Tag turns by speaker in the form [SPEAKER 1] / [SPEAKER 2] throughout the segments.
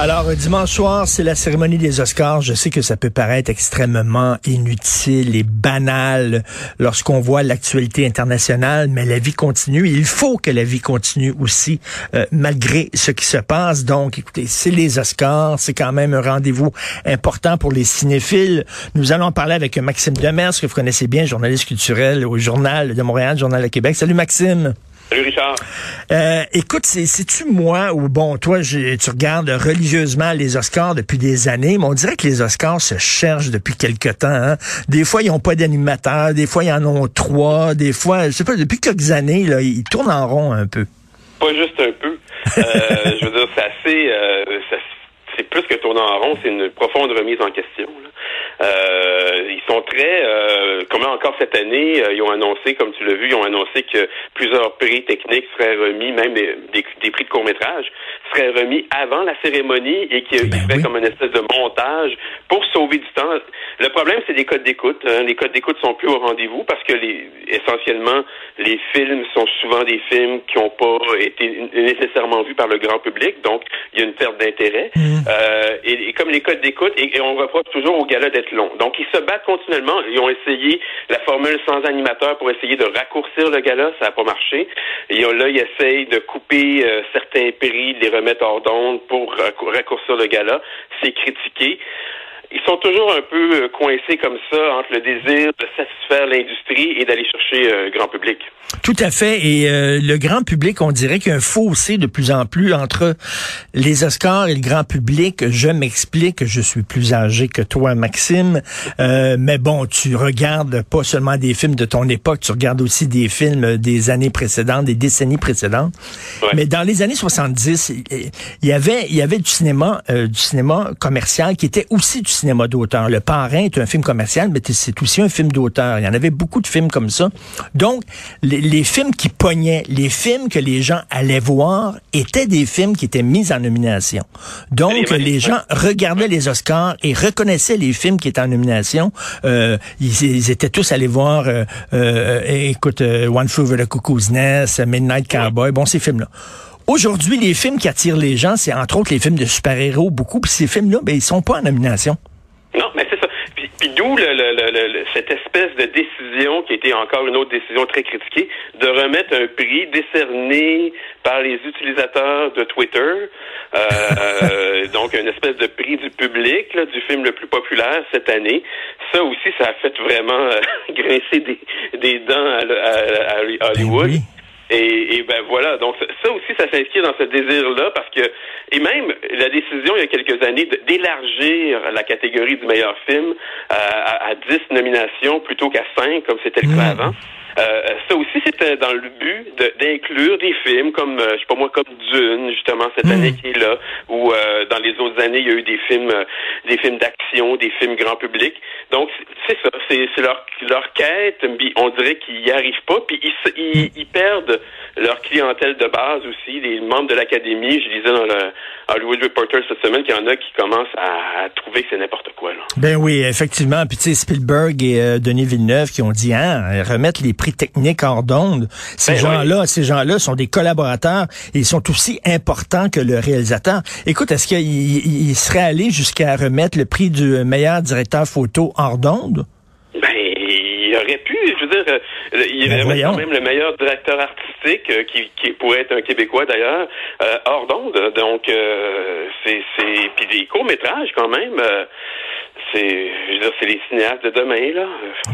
[SPEAKER 1] Alors, dimanche soir, c'est la cérémonie des Oscars. Je sais que ça peut paraître extrêmement inutile et banal lorsqu'on voit l'actualité internationale, mais la vie continue. Il faut que la vie continue aussi, euh, malgré ce qui se passe. Donc, écoutez, c'est les Oscars. C'est quand même un rendez-vous important pour les cinéphiles. Nous allons parler avec Maxime Demers, que vous connaissez bien, journaliste culturel au Journal de Montréal, Journal de Québec. Salut, Maxime.
[SPEAKER 2] Salut Richard.
[SPEAKER 1] Euh, écoute, c'est-tu moi ou bon, toi, tu regardes religieusement les Oscars depuis des années, mais on dirait que les Oscars se cherchent depuis quelque temps. Hein. Des fois, ils n'ont pas d'animateur, des fois, ils en ont trois, des fois, je sais pas, depuis quelques années, là, ils tournent en rond un peu.
[SPEAKER 2] Pas juste un peu. Euh, je veux dire, c'est assez... Euh, c'est plus que tourner en rond, c'est une profonde remise en question. Euh, ils sont très, euh, comme encore cette année, euh, ils ont annoncé, comme tu l'as vu, ils ont annoncé que plusieurs prix techniques seraient remis, même des, des, prix de court métrage seraient remis avant la cérémonie et qu'ils ben comme une espèce de montage pour sauver du temps. Le problème, c'est les codes d'écoute. Hein. Les codes d'écoute sont plus au rendez-vous parce que les, essentiellement, les films sont souvent des films qui n'ont pas été nécessairement vus par le grand public, donc il y a une perte d'intérêt. Mmh. Euh, et, comme les codes d'écoute, et, on reproche toujours au gala d'être long. Donc, ils se battent continuellement. Ils ont essayé la formule sans animateur pour essayer de raccourcir le gala. Ça n'a pas marché. Et là, ils essayent de couper euh, certains prix, de les remettre hors d'onde pour raccourcir le gala. C'est critiqué ils sont toujours un peu euh, coincés comme ça entre le désir de satisfaire l'industrie et d'aller chercher euh, grand public.
[SPEAKER 1] Tout à fait. Et euh, le grand public, on dirait qu'il y a un fossé de plus en plus entre les Oscars et le grand public. Je m'explique, je suis plus âgé que toi, Maxime. mais bon, tu regardes pas seulement des films de ton époque, tu regardes aussi des films des années précédentes, des décennies précédentes. Mais dans les années 70, il y avait, il y avait du cinéma, du cinéma commercial qui était aussi du cinéma d'auteur. Le Parrain est un film commercial, mais c'est aussi un film d'auteur. Il y en avait beaucoup de films comme ça. Donc, les, films qui pognaient, les films que les gens allaient voir, étaient des films qui étaient mis en nomination. Donc, les, gens regardaient les Oscars et reconnaissaient les films qui étaient en nomination. Euh, ils, étaient tous allés voir, euh, euh, écoute, One Flew Over the Cuckoo's Nest, Midnight Cowboy, bon, ces films-là. Aujourd'hui, les films qui attirent les gens, c'est entre autres les films de super-héros, beaucoup. Puis ces films-là, ben, ils sont pas en nomination.
[SPEAKER 2] Non, mais c'est ça. Puis, d'où le, cette espèce de décision qui était encore une autre décision très critiquée de remettre un prix décerné par les utilisateurs de Twitter, euh, donc une espèce de prix du public du film le plus populaire cette année. Ça aussi, ça a fait vraiment euh, grincer des, des dents à, à, Hollywood. Ben et, et, ben voilà, donc ça aussi, ça s'inscrit dans ce désir-là parce que, et même la décision il y a quelques années d'élargir la catégorie du meilleur film euh, à, à 10 nominations plutôt qu'à 5 comme c'était le cas mmh. avant. Euh, ça aussi, c'était dans le but d'inclure des films comme, euh, je sais pas moi, comme Dune, justement, cette hmm. année qui est là, ou euh, dans les autres années, il y a eu des films, des films d'action, des films grand public. Donc, c'est ça, c'est leur, leur quête, on dirait qu'ils n'y arrivent pas, puis ils, hmm. ils, perdent leur clientèle de base aussi, les membres de l'Académie. Je disais dans le Hollywood Reporter cette semaine qu'il y en a qui commencent à, trouver que c'est n'importe quoi. Là.
[SPEAKER 1] Ben oui, effectivement. Puis tu sais, Spielberg et Denis Villeneuve qui ont dit, hein, remettre les prix technique hors d'onde. Ces ben gens-là, ces gens-là sont des collaborateurs et ils sont aussi importants que le réalisateur. Écoute, est-ce qu'il serait allé jusqu'à remettre le prix du meilleur directeur photo hors d'onde?
[SPEAKER 2] Ben, il aurait pu, je veux dire, euh, il ben aurait quand même le meilleur directeur artistique, euh, qui, qui pourrait être un Québécois d'ailleurs, euh, hors d'onde. Donc, c'est, c'est, puis des courts métrages quand même c'est, c'est les cinéastes de demain, là.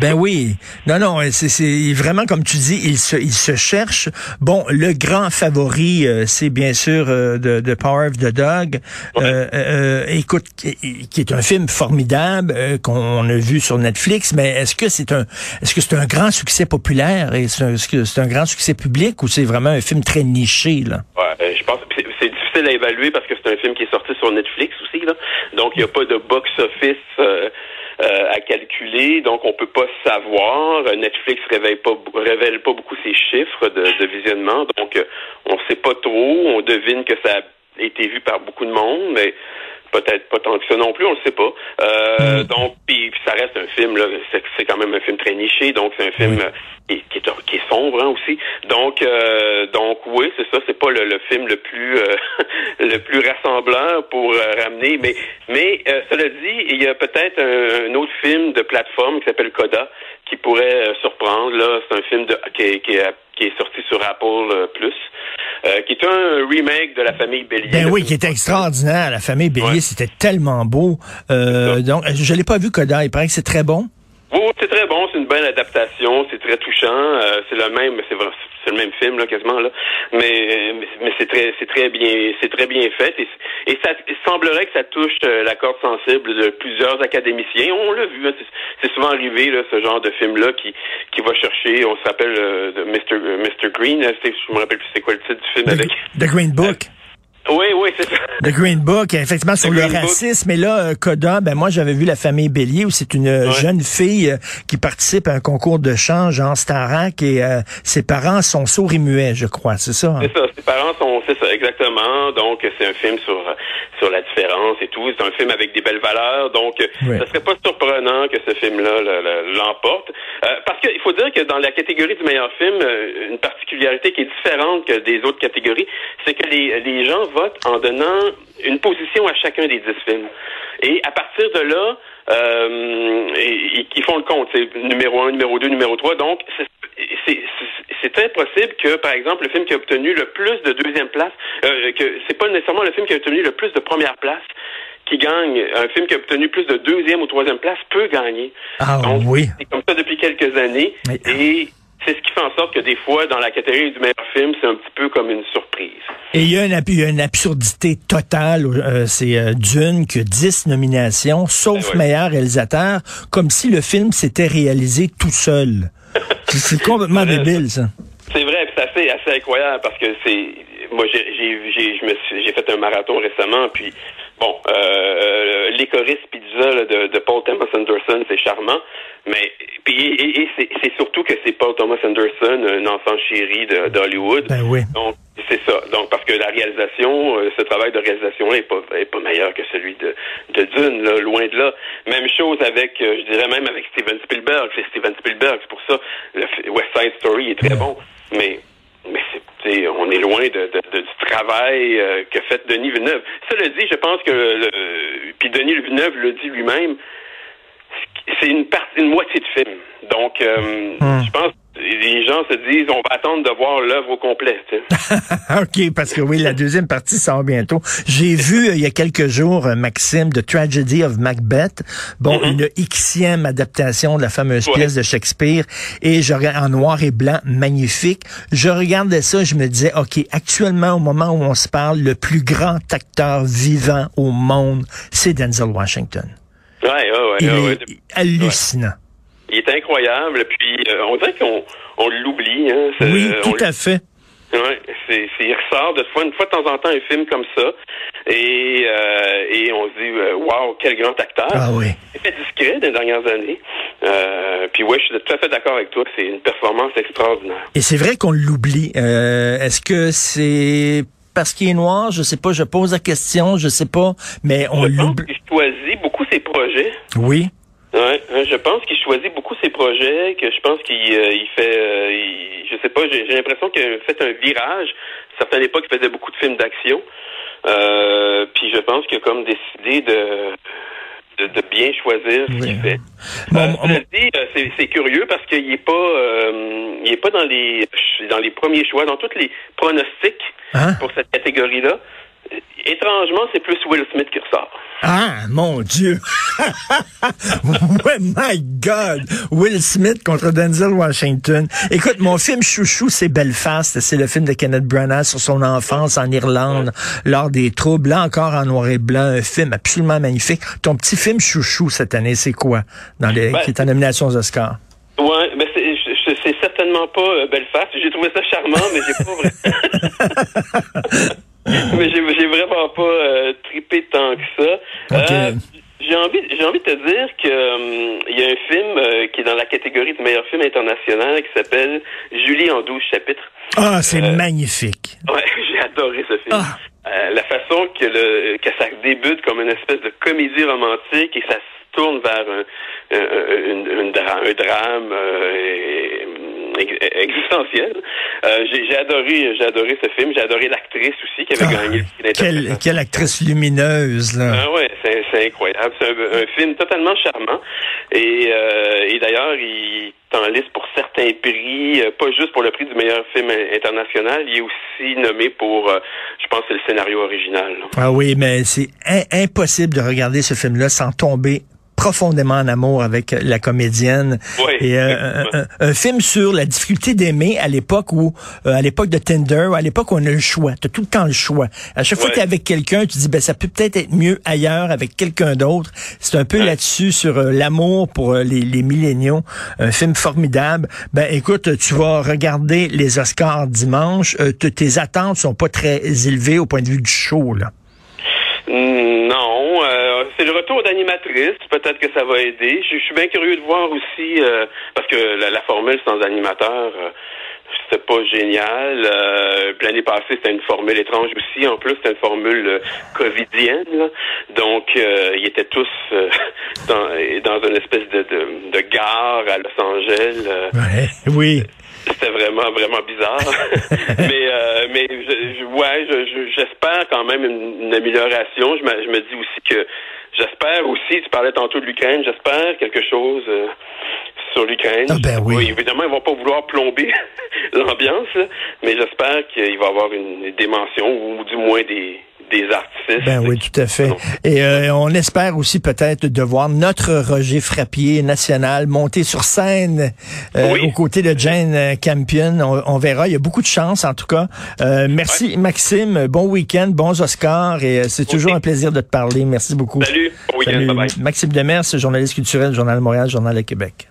[SPEAKER 1] Ben oui. Non, non, c'est, vraiment comme tu dis, ils se, ils se cherchent. Bon, le grand favori, euh, c'est bien sûr euh, de, de, Power of the Dog. Euh, écoute, qui est un film formidable qu'on a vu sur Netflix, mais est-ce que c'est un, est-ce que c'est un grand succès populaire et est-ce que c'est un grand succès public ou c'est vraiment un film très niché, là?
[SPEAKER 2] Ouais, je pense difficile à évaluer parce que c'est un film qui est sorti sur Netflix aussi. Donc, il n'y a pas de box-office euh, euh, à calculer, donc on peut pas savoir. Netflix révèle pas révèle pas beaucoup ses chiffres de, visionnement, donc euh, on sait pas trop. On devine que ça a été vu par beaucoup de monde, mais peut-être pas tant que ça non plus, on le sait pas. Euh, Donc, puis, ça reste un film là, c'est quand même un film très niché, donc c'est un film qui, qui, est, qui, est, sombre hein, aussi. Donc, euh, donc oui, c'est ça, c'est pas le, le, film le plus euh, le plus rassemblant pour euh, ramener, mais mais cela dit, il y a peut-être un, un, autre film de plateforme qui s'appelle Coda qui pourrait surprendre. Là, c'est un film de, qui, qui, qui est sorti sur Apple Plus. Euh, qui est un remake de la famille Bélier.
[SPEAKER 1] Ben oui, qui était extraordinaire. La famille Bélier, c'était tellement beau. Euh, donc, je l'ai pas vu, Coda. Il paraît que c'est très bon.
[SPEAKER 2] Oui, c'est très bon, c'est une bonne adaptation, c'est très touchant, euh, c'est le même, c'est vrai, c'est le même film là quasiment là, mais mais c'est très c'est très bien c'est très bien fait. Et, et ça il semblerait que ça touche euh, la corde sensible de plusieurs académiciens. On l'a vu, hein, c'est souvent arrivé là ce genre de film là qui qui va chercher, on s'appelle euh, Mr Mr Green, je me rappelle plus c'est quoi le titre du film
[SPEAKER 1] The,
[SPEAKER 2] avec?
[SPEAKER 1] The Green Book.
[SPEAKER 2] Oui, oui, c'est ça.
[SPEAKER 1] The Green Book, effectivement, sur le racisme. Et là, euh, Coda, ben moi, j'avais vu La famille Bélier, où c'est une euh, jeune fille euh, qui participe à un concours de chant, Jean Starac, et ses parents sont sourds et muets, je crois, c'est ça?
[SPEAKER 2] Hein? C'est ça, ses parents sont, c'est ça, exactement. Donc, c'est un film sur sur la différence et tout. C'est un film avec des belles valeurs, donc oui. ça serait pas surprenant que ce film-là l'emporte. parce qu'il faut dire que dans la catégorie du meilleur film, une particularité qui est différente que des autres catégories, c'est que les, les gens vote en donnant une position à chacun des dix films. Et à partir de là, euh, ils, font le compte. C'est numéro un, numéro deux, numéro trois. Donc, c'est très possible que, par exemple, le film qui a obtenu le plus de deuxième place, euh, que c'est pas nécessairement le film qui a obtenu le plus de première place qui gagne. Un film qui a obtenu plus de deuxième ou troisième place peut gagner.
[SPEAKER 1] Ah oui.
[SPEAKER 2] C'est comme ça depuis quelques années. Et c'est ce qui fait en sorte que des fois, dans la catégorie du meilleur film, c'est un petit peu comme une surprise.
[SPEAKER 1] Et il y a une, il y a une absurdité totale. Euh, c'est euh, Dune qui a 10 nominations, sauf
[SPEAKER 2] Ben
[SPEAKER 1] meilleur réalisateur, comme si le film s'était réalisé tout seul. C'est complètement débile, ça.
[SPEAKER 2] C'est vrai, c'est assez, assez incroyable parce que c'est. Moi, j'ai, j'ai, j'ai fait un marathon récemment, puis bon, euh, l'écoriste pizza là, de, de Paul Thomas Anderson, c'est charmant, mais puis et, et c'est surtout que c'est Paul Thomas Anderson, un enfant chéri d'Hollywood.
[SPEAKER 1] Ben oui.
[SPEAKER 2] Donc c'est ça. Donc parce que la réalisation, euh, ce travail de réalisation est pas est pas meilleur que celui de de Dune, là, loin de là. Même chose avec, euh, je dirais même avec Steven Spielberg. C'est Steven Spielberg, c'est pour ça le West Side Story est très bon, mais on est loin de, de, de du travail euh, que fait Denis Villeneuve. Cela dit, je pense que le, puis Denis Villeneuve le dit lui-même, c'est une partie, une moitié de film. Donc, euh, je pense les gens se disent on va attendre de voir l'œuvre au complet.
[SPEAKER 1] OK, parce que oui, la deuxième partie sort bientôt. J'ai vu euh, il y a quelques jours, euh, Maxime, The Tragedy of Macbeth. Bon,
[SPEAKER 2] Mm-hmm.
[SPEAKER 1] une Xième adaptation de la fameuse pièce de Shakespeare. Et je regarde en noir et blanc, magnifique. Je regardais ça, je me disais, OK, actuellement, au moment où on se parle, le plus grand acteur vivant au monde, c'est Denzel Washington.
[SPEAKER 2] Ouais, ouais.
[SPEAKER 1] Il
[SPEAKER 2] ouais,
[SPEAKER 1] est hallucinant.
[SPEAKER 2] Il est incroyable, puis euh, on dirait qu'on on l'oublie. Hein,
[SPEAKER 1] oui,
[SPEAKER 2] on
[SPEAKER 1] tout à fait.
[SPEAKER 2] Ouais, c'est, c'est, il ressort de fois, une fois de temps en temps un film comme ça, et, euh, et on se dit, euh, wow, quel grand acteur.
[SPEAKER 1] Ah oui.
[SPEAKER 2] Il fait discret dans les dernières années. Euh, puis ouais, je suis tout à fait d'accord avec toi. C'est une performance extraordinaire.
[SPEAKER 1] Et c'est vrai qu'on l'oublie. Euh, est-ce que c'est parce qu'il est noir? Je sais pas. Je pose la question. Je sais pas. Mais on l'oublie.
[SPEAKER 2] qu'il choisit beaucoup ses projets.
[SPEAKER 1] Oui.
[SPEAKER 2] Ouais, je pense qu'il choisit beaucoup ses projets, que je pense qu'il euh, il fait, euh, il- je sais pas, j'ai l'impression qu'il a fait un virage. À une certaine époque, il faisait beaucoup de films d'action. Euh, puis je pense qu'il a comme décidé de, de, de bien choisir ce
[SPEAKER 1] Oui.
[SPEAKER 2] qu'il fait.
[SPEAKER 1] Bon,
[SPEAKER 2] Euh,
[SPEAKER 1] on-
[SPEAKER 2] cela dit, euh, c'est curieux parce qu'il est pas, il est pas dans les, dans les premiers choix, dans tous les pronostics
[SPEAKER 1] Hein?
[SPEAKER 2] pour cette catégorie-là. Étrangement, c'est plus Will Smith qui ressort.
[SPEAKER 1] Ah, mon Dieu. ouais, my God. Will Smith contre Denzel Washington. Écoute, mon film chouchou, c'est Belfast. C'est le film de Kenneth Branagh sur son enfance en Irlande lors des troubles. Là encore en noir et blanc. Un film absolument magnifique. Ton petit film chouchou cette année, c'est quoi? Dans les,
[SPEAKER 2] Ben,
[SPEAKER 1] qui est en nomination aux Oscars.
[SPEAKER 2] Ouais, mais c'est, certainement pas euh, Belfast. J'ai trouvé ça charmant, mais j'ai pas. mais j'ai, vraiment pas euh, tripé tant que ça. Euh, j'ai envie, j'ai envie de te dire que euh, il y a un film euh, qui est dans la catégorie du meilleur film international qui s'appelle Julie en 12 chapitres.
[SPEAKER 1] Ah, c'est magnifique.
[SPEAKER 2] Ouais, j'ai adoré ce film.
[SPEAKER 1] Ah.
[SPEAKER 2] la façon que, le, que ça débute comme une espèce de comédie romantique et ça se tourne vers un, un, un drame. Euh, j'ai adoré, j'ai adoré ce film. J'ai adoré l'actrice aussi qui avait ah, gagné
[SPEAKER 1] le quelle, quelle actrice lumineuse là.
[SPEAKER 2] Ah ouais, c'est incroyable. C'est un, film totalement charmant. Et, euh, et d'ailleurs, il est en liste pour certains prix, euh, pas juste pour le prix du meilleur film international. Il est aussi nommé pour, je pense, c'est le scénario original.
[SPEAKER 1] Ah oui, mais c'est impossible de regarder ce film-là sans tomber profondément en amour avec la comédienne.
[SPEAKER 2] Oui,
[SPEAKER 1] et euh, un, film sur la difficulté d'aimer à l'époque où, euh, à l'époque de Tinder, à l'époque où on a le choix. Tu as tout le temps le choix. À chaque fois que tu es avec quelqu'un, tu dis ben ça peut peut-être être mieux ailleurs avec quelqu'un d'autre. C'est un peu là-dessus sur euh, l'amour pour les, les milléniaux. Un film formidable. Ben écoute, tu vas regarder les Oscars dimanche. tes attentes sont pas très élevées au point de vue du show là.
[SPEAKER 2] Non, euh, c'est le retour d'animatrice. Peut-être que ça va aider. Je, suis bien curieux de voir aussi, euh, parce que la, formule sans animateur, euh, c'était pas génial. L'année passée, c'était une formule étrange aussi. En plus, c'était une formule covidienne. Donc, ils étaient tous dans, dans une espèce de, de, de, gare à Los Angeles.
[SPEAKER 1] Oui.
[SPEAKER 2] C'était vraiment, vraiment bizarre. mais, euh, mais je, ouais, j'espère quand même une, amélioration. Je me, je me dis aussi que j'espère aussi, tu parlais tantôt de l'Ukraine, j'espère quelque chose euh, sur l'Ukraine.
[SPEAKER 1] Ah ben oui.
[SPEAKER 2] Évidemment, ils vont pas vouloir plomber l'ambiance, mais j'espère qu'il va y avoir une dimension ou du moins des des artistes.
[SPEAKER 1] Ben oui, tout à fait. Et euh, on espère aussi peut-être de voir notre Roger Frappier national monter sur scène euh, aux côtés de Jane Campion. On, verra. Il y a beaucoup de chance, en tout cas. Euh, merci, Maxime. Bon week-end, bons Oscars. Et c'est toujours un plaisir de te parler. Merci beaucoup.
[SPEAKER 2] Salut. Bon week-end. Bye bye.
[SPEAKER 1] Maxime Demers, journaliste culturel, Journal de Montréal, Journal de Québec.